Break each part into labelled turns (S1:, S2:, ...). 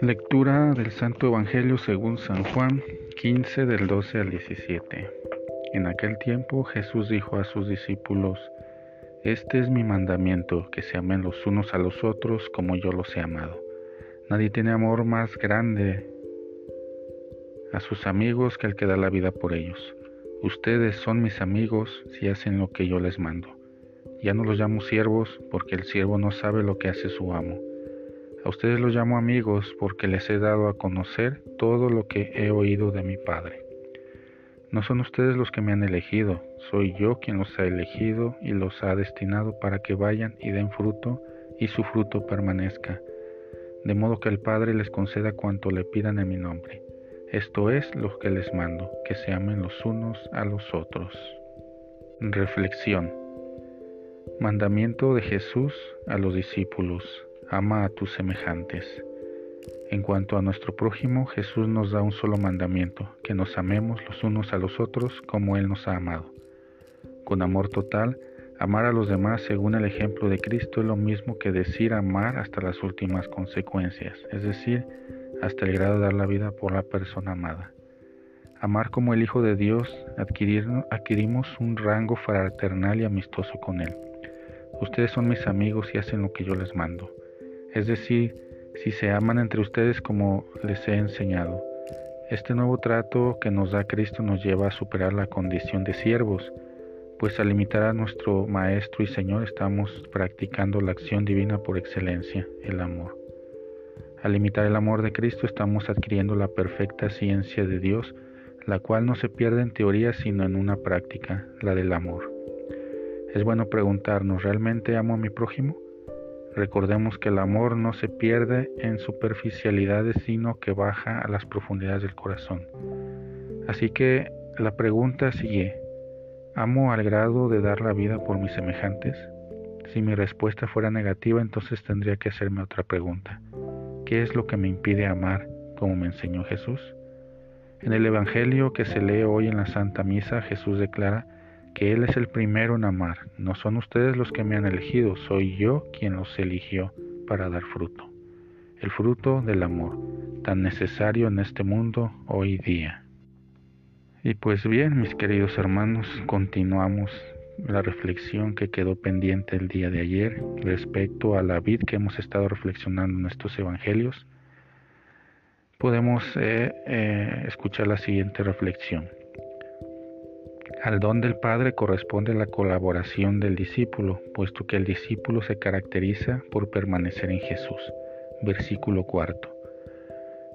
S1: Lectura del Santo Evangelio según San Juan 15 del 12 al 17. En aquel tiempo Jesús dijo a sus discípulos, Este es mi mandamiento, que se amen los unos a los otros como yo los he amado. Nadie tiene amor más grande a sus amigos que el que da la vida por ellos. Ustedes son mis amigos si hacen lo que yo les mando. Ya no los llamo siervos porque el siervo no sabe lo que hace su amo a ustedes los llamo amigos porque les he dado a conocer todo lo que he oído de mi Padre. No son ustedes los que me han elegido, soy yo quien los ha elegido y los ha destinado para que vayan y den fruto y su fruto permanezca, de modo que el Padre les conceda cuanto le pidan en mi nombre. Esto es lo que les mando, que se amen los unos a los otros. Reflexión. Mandamiento de Jesús a los discípulos ama a tus semejantes. En cuanto a nuestro prójimo, Jesús nos da un solo mandamiento, que nos amemos los unos a los otros como Él nos ha amado. Con amor total, amar a los demás según el ejemplo de Cristo es lo mismo que decir amar hasta las últimas consecuencias, es decir, hasta el grado de dar la vida por la persona amada. Amar como el Hijo de Dios, adquirimos un rango fraternal y amistoso con Él. Ustedes son mis amigos y hacen lo que yo les mando es decir, si se aman entre ustedes como les he enseñado. Este nuevo trato que nos da Cristo nos lleva a superar la condición de siervos, pues al imitar a nuestro Maestro y Señor estamos practicando la acción divina por excelencia, el amor. Al imitar el amor de Cristo estamos adquiriendo la perfecta ciencia de Dios, la cual no se pierde en teoría sino en una práctica, la del amor. Es bueno preguntarnos, ¿realmente amo a mi prójimo? Recordemos que el amor no se pierde en superficialidades, sino que baja a las profundidades del corazón. Así que la pregunta sigue, ¿amo al grado de dar la vida por mis semejantes? Si mi respuesta fuera negativa, entonces tendría que hacerme otra pregunta. ¿Qué es lo que me impide amar como me enseñó Jesús? En el Evangelio que se lee hoy en la Santa Misa, Jesús declara, que Él es el primero en amar. No son ustedes los que me han elegido, soy yo quien los eligió para dar fruto. El fruto del amor, tan necesario en este mundo hoy día. Y pues bien, mis queridos hermanos, continuamos la reflexión que quedó pendiente el día de ayer respecto a la vid que hemos estado reflexionando en estos evangelios. Podemos eh, eh, escuchar la siguiente reflexión. Al don del Padre corresponde la colaboración del discípulo, puesto que el discípulo se caracteriza por permanecer en Jesús. Versículo cuarto.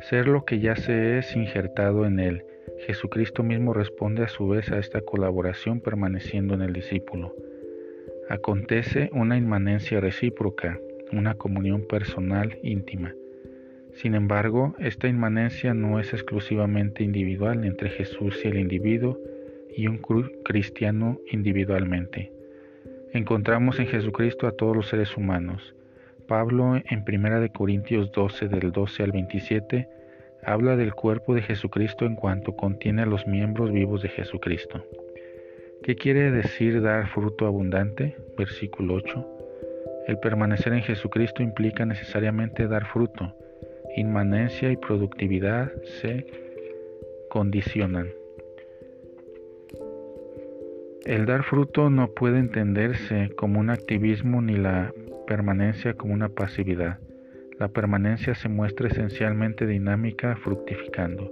S1: Ser lo que ya se es injertado en él. Jesucristo mismo responde a su vez a esta colaboración permaneciendo en el discípulo. Acontece una inmanencia recíproca, una comunión personal íntima. Sin embargo, esta inmanencia no es exclusivamente individual entre Jesús y el individuo, y un cristiano individualmente. Encontramos en Jesucristo a todos los seres humanos. Pablo en 1 Corintios 12 del 12 al 27 habla del cuerpo de Jesucristo en cuanto contiene a los miembros vivos de Jesucristo. ¿Qué quiere decir dar fruto abundante? Versículo 8. El permanecer en Jesucristo implica necesariamente dar fruto. Inmanencia y productividad se condicionan. El dar fruto no puede entenderse como un activismo ni la permanencia como una pasividad. La permanencia se muestra esencialmente dinámica, fructificando.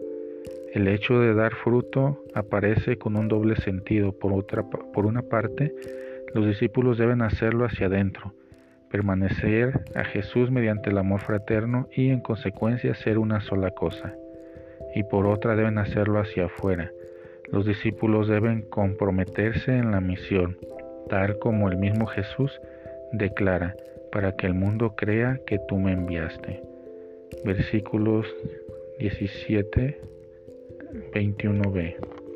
S1: El hecho de dar fruto aparece con un doble sentido. Por, otra, por una parte, los discípulos deben hacerlo hacia adentro, permanecer a Jesús mediante el amor fraterno y en consecuencia ser una sola cosa. Y por otra deben hacerlo hacia afuera, los discípulos deben comprometerse en la misión, tal como el mismo Jesús declara, para que el mundo crea que tú me enviaste. Versículos 17, 21b.